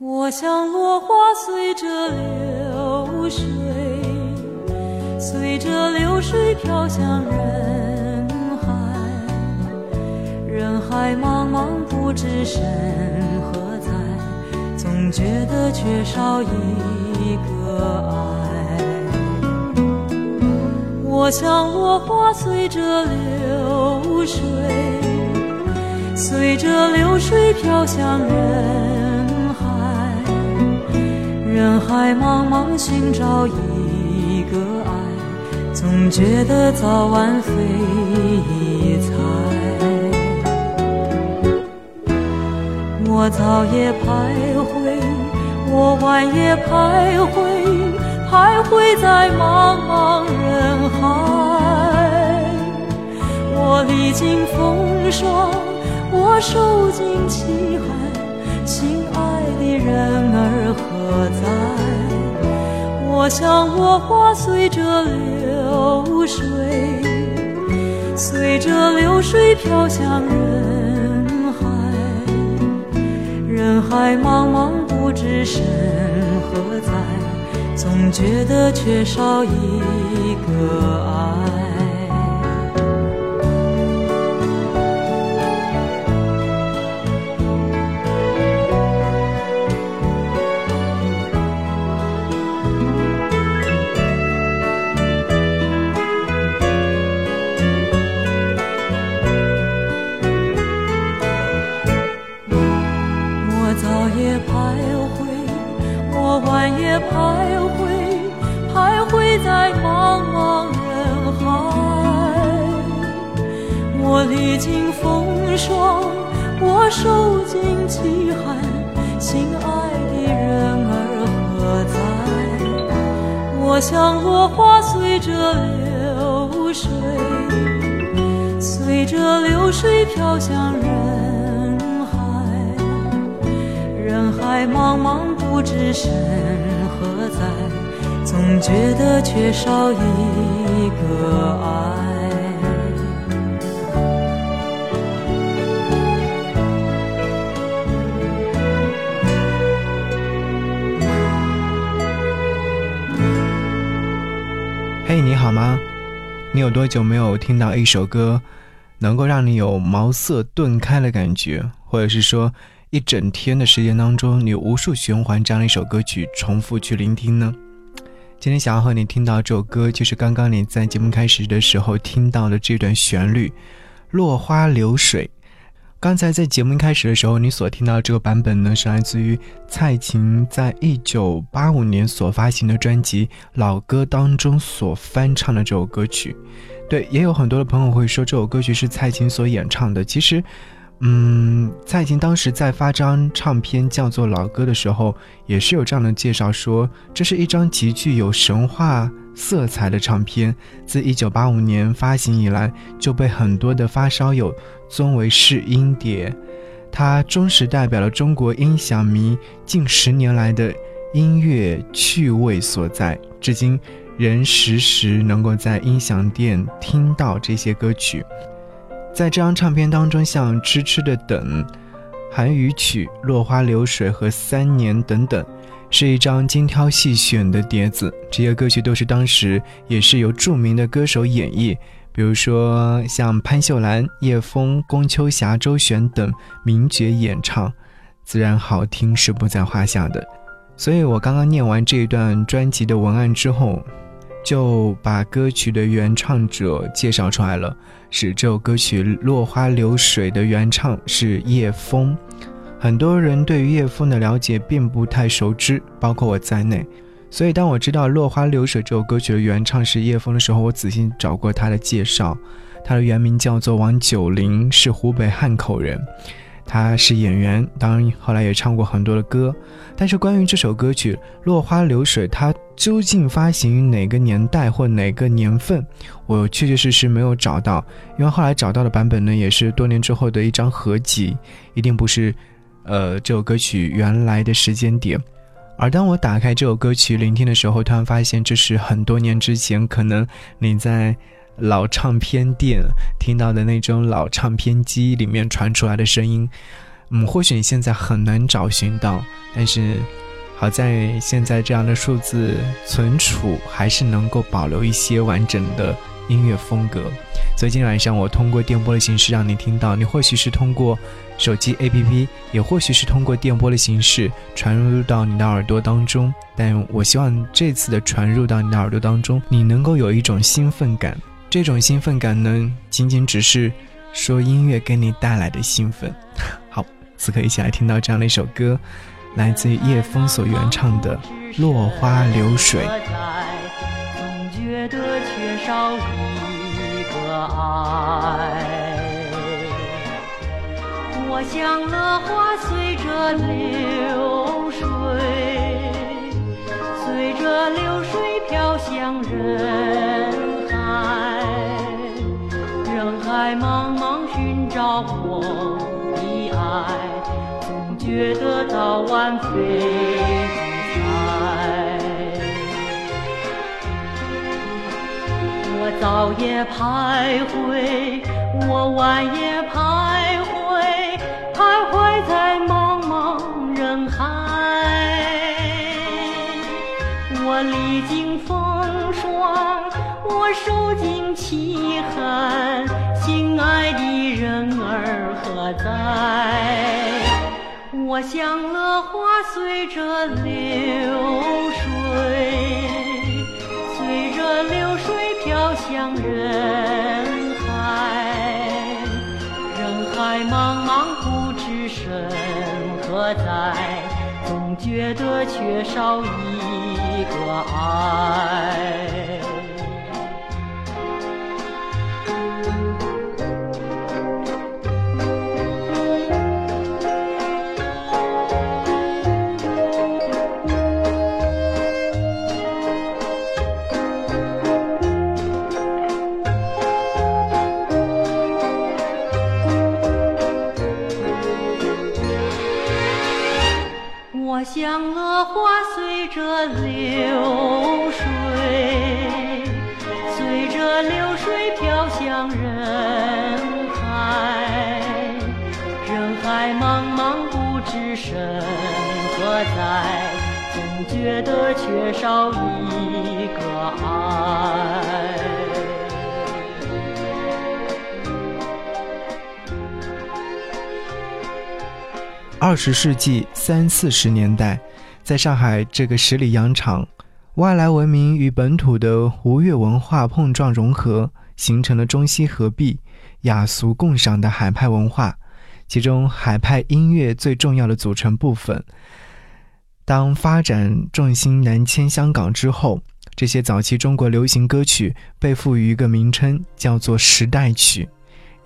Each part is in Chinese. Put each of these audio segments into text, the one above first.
我像落花随着流水，随着流水飘向人海。人海茫茫，不知身何在，总觉得缺少一个爱。我像落花随着流水，随着流水飘向人。人海茫茫，寻找一个爱，总觉得早晚非一猜。我早也徘徊，我晚也徘徊，徘徊在茫茫人海。我历经风霜，我受尽凄寒，心爱的人儿何？在？我想我花随着流水，随着流水飘向人海。人海茫茫，不知身何在，总觉得缺少一个爱。夜徘徊，徘徊在茫茫人海。我历经风霜，我受尽凄寒，心爱的人儿何在？我像落花随着流水，随着流水飘向人海。人海茫茫，知身何在，总觉得缺少一个爱。嘿，你好吗？你有多久没有听到一首歌，能够让你有茅塞顿开的感觉，或者是说一整天的时间当中，你无数循环这样的一首歌曲，重复去聆听呢？今天想要和你听到这首歌，就是刚刚你在节目开始的时候听到的这段旋律，《落花流水》。刚才在节目开始的时候，你所听到的这个版本呢，是来自于蔡琴在一九八五年所发行的专辑《老歌》当中所翻唱的这首歌曲。对，也有很多的朋友会说这首歌曲是蔡琴所演唱的。其实。嗯，蔡琴当时在发张唱片叫做《老歌》的时候，也是有这样的介绍，说这是一张极具有神话色彩的唱片。自1985年发行以来，就被很多的发烧友尊为试音碟，它忠实代表了中国音响迷近十年来的音乐趣味所在，至今仍时时能够在音响店听到这些歌曲。在这张唱片当中，像《痴痴的等》、《韩语曲》、《落花流水》和《三年》等等，是一张精挑细选的碟子。这些歌曲都是当时也是由著名的歌手演绎，比如说像潘秀兰、叶枫、龚秋霞、周璇等名角演唱，自然好听是不在话下的。所以我刚刚念完这一段专辑的文案之后。就把歌曲的原唱者介绍出来了，是这首歌曲《落花流水》的原唱是叶枫。很多人对于叶枫的了解并不太熟知，包括我在内。所以当我知道《落花流水》这首歌曲的原唱是叶枫的时候，我仔细找过他的介绍，他的原名叫做王九龄，是湖北汉口人。他是演员，当然后来也唱过很多的歌。但是关于这首歌曲《落花流水》，他究竟发行于哪个年代或哪个年份，我确确实实没有找到。因为后来找到的版本呢，也是多年之后的一张合集，一定不是，呃，这首歌曲原来的时间点。而当我打开这首歌曲聆听的时候，突然发现这是很多年之前，可能你在。老唱片店听到的那种老唱片机里面传出来的声音，嗯，或许你现在很难找寻到，但是好在现在这样的数字存储还是能够保留一些完整的音乐风格。所以今天晚上我通过电波的形式让你听到，你或许是通过手机 APP，也或许是通过电波的形式传入到你的耳朵当中。但我希望这次的传入到你的耳朵当中，你能够有一种兴奋感。这种兴奋感呢，仅仅只是说音乐给你带来的兴奋。好，此刻一起来听到这样的一首歌，来自于叶枫所原唱的《落花流水》。总觉得缺少一个爱，我像落花随着流水，随着流水飘向人。海，人海茫茫寻找我的爱，觉得早晚飞不开。我早夜徘徊，我晚夜徘徊，徘徊在茫茫人海。我历经风霜，我受尽凄寒。心爱的人儿何在？我像落花随着流水，随着流水飘向人海。人海茫茫不知身何在，总觉得缺少一个爱。像落花随着流水，随着流水飘向人海。人海茫茫不知身何在，总觉得缺少一个爱。二十世纪三四十年代，在上海这个十里洋场，外来文明与本土的吴越文化碰撞融合，形成了中西合璧、雅俗共赏的海派文化。其中，海派音乐最重要的组成部分。当发展重心南迁香港之后，这些早期中国流行歌曲被赋予一个名称，叫做时代曲。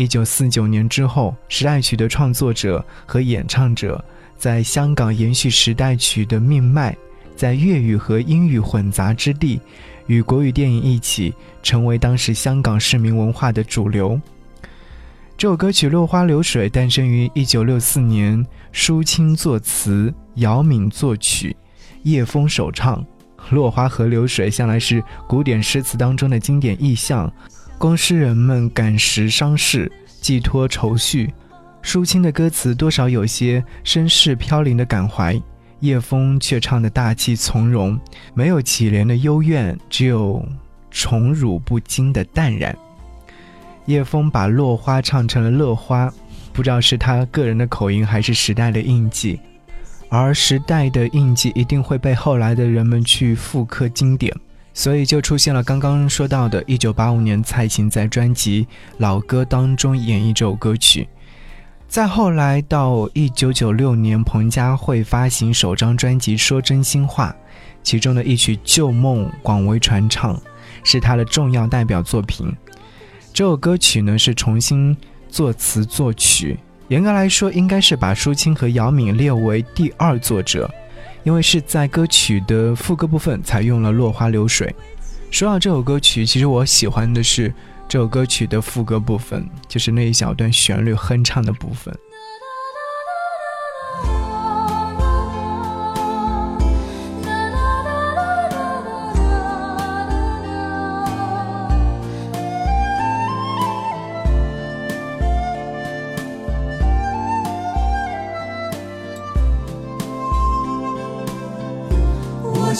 一九四九年之后，时代曲的创作者和演唱者在香港延续时代曲的命脉，在粤语和英语混杂之地，与国语电影一起成为当时香港市民文化的主流。这首歌曲《落花流水》诞生于一九六四年，舒清作词，姚敏作曲，叶枫首唱。落花和流水向来是古典诗词当中的经典意象。供诗人们感时伤事，寄托愁绪。舒清的歌词多少有些身世飘零的感怀，叶枫却唱得大气从容，没有乞怜的幽怨，只有宠辱不惊的淡然。叶枫把落花唱成了乐花，不知道是他个人的口音，还是时代的印记。而时代的印记一定会被后来的人们去复刻经典。所以就出现了刚刚说到的1985年蔡琴在专辑《老歌》当中演绎这首歌曲。再后来到1996年，彭佳慧发行首张专辑《说真心话》，其中的一曲《旧梦》广为传唱，是她的重要代表作品。这首歌曲呢是重新作词作曲，严格来说应该是把舒清和姚敏列为第二作者。因为是在歌曲的副歌部分采用了落花流水。说到这首歌曲，其实我喜欢的是这首歌曲的副歌部分，就是那一小段旋律哼唱的部分。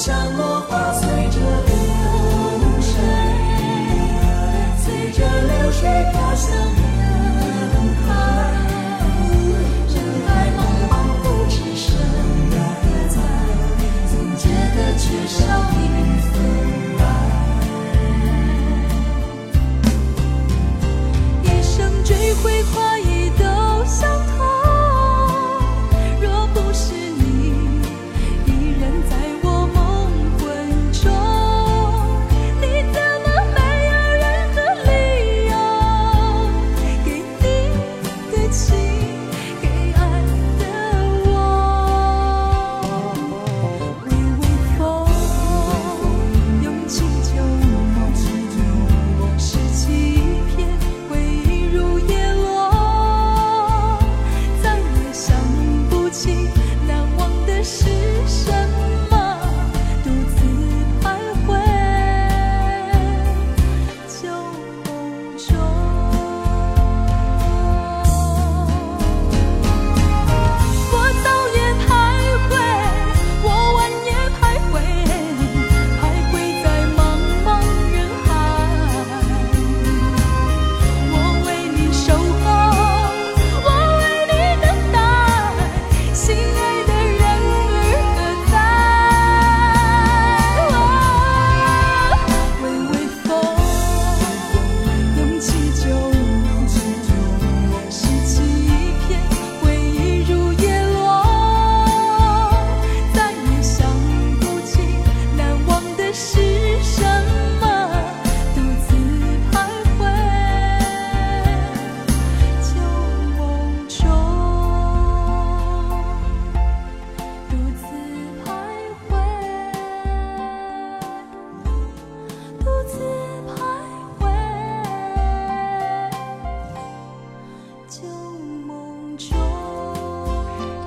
像落花随着流水，随着流水飘向人海。人海茫茫，不知身何在，总觉得缺少一份爱。一生追悔。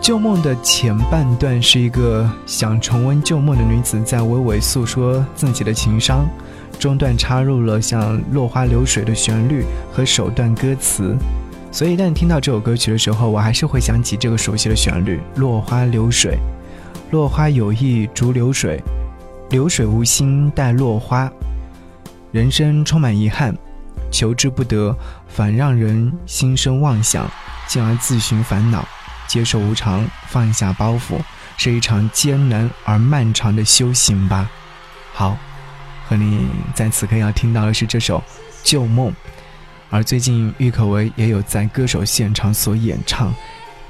旧梦的前半段是一个想重温旧梦的女子在娓娓诉说自己的情伤，中段插入了像落花流水的旋律和首段歌词，所以一旦听到这首歌曲的时候，我还是会想起这个熟悉的旋律：落花流水，落花有意逐流水，流水无心待落花，人生充满遗憾，求之不得，反让人心生妄想，进而自寻烦恼。接受无常，放下包袱，是一场艰难而漫长的修行吧。好，和你在此刻要听到的是这首《旧梦》，而最近郁可唯也有在歌手现场所演唱，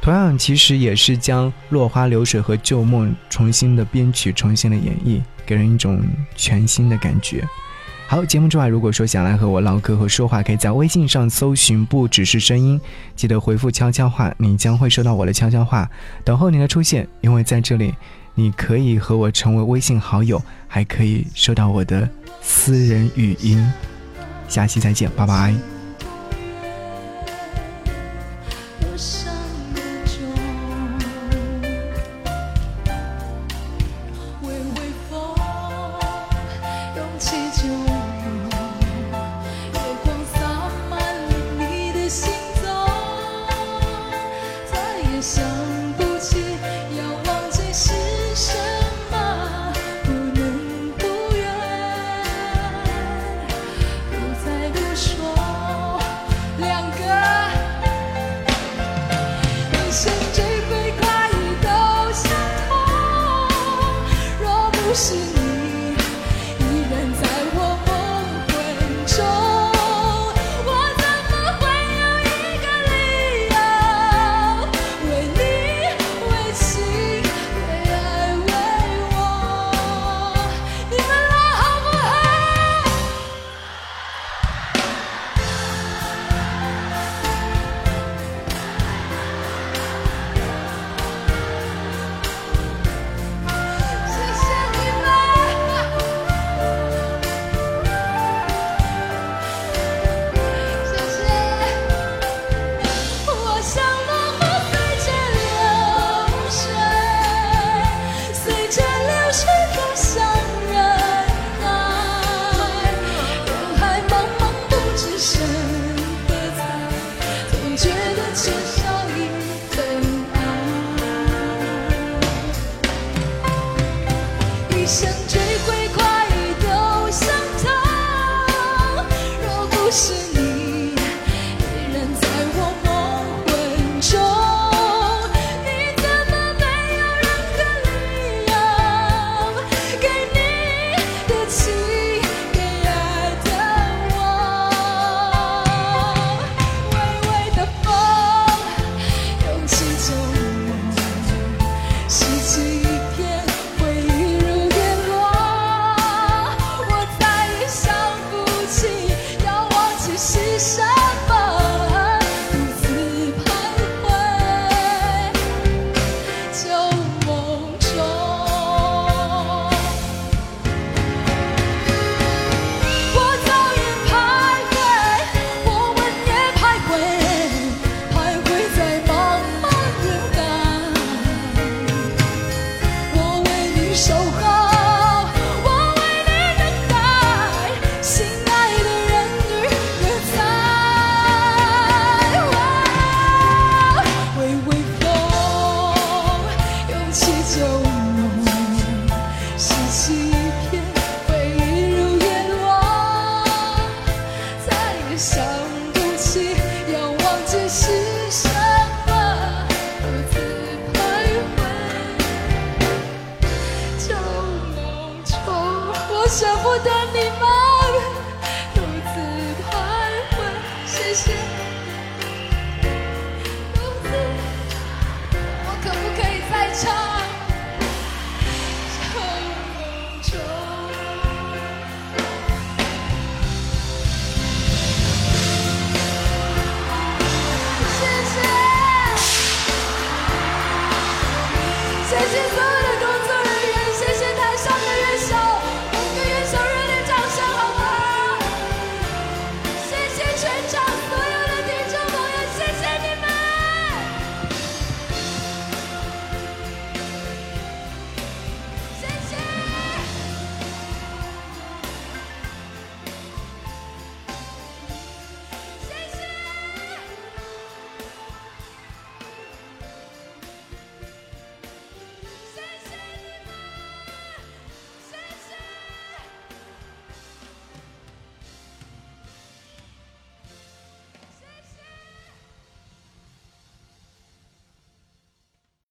同样其实也是将《落花流水》和《旧梦》重新的编曲、重新的演绎，给人一种全新的感觉。好，节目之外，如果说想来和我唠嗑和说话，可以在微信上搜寻“不只是声音”，记得回复悄悄话，你将会收到我的悄悄话，等候你的出现。因为在这里，你可以和我成为微信好友，还可以收到我的私人语音。下期再见，拜拜。想着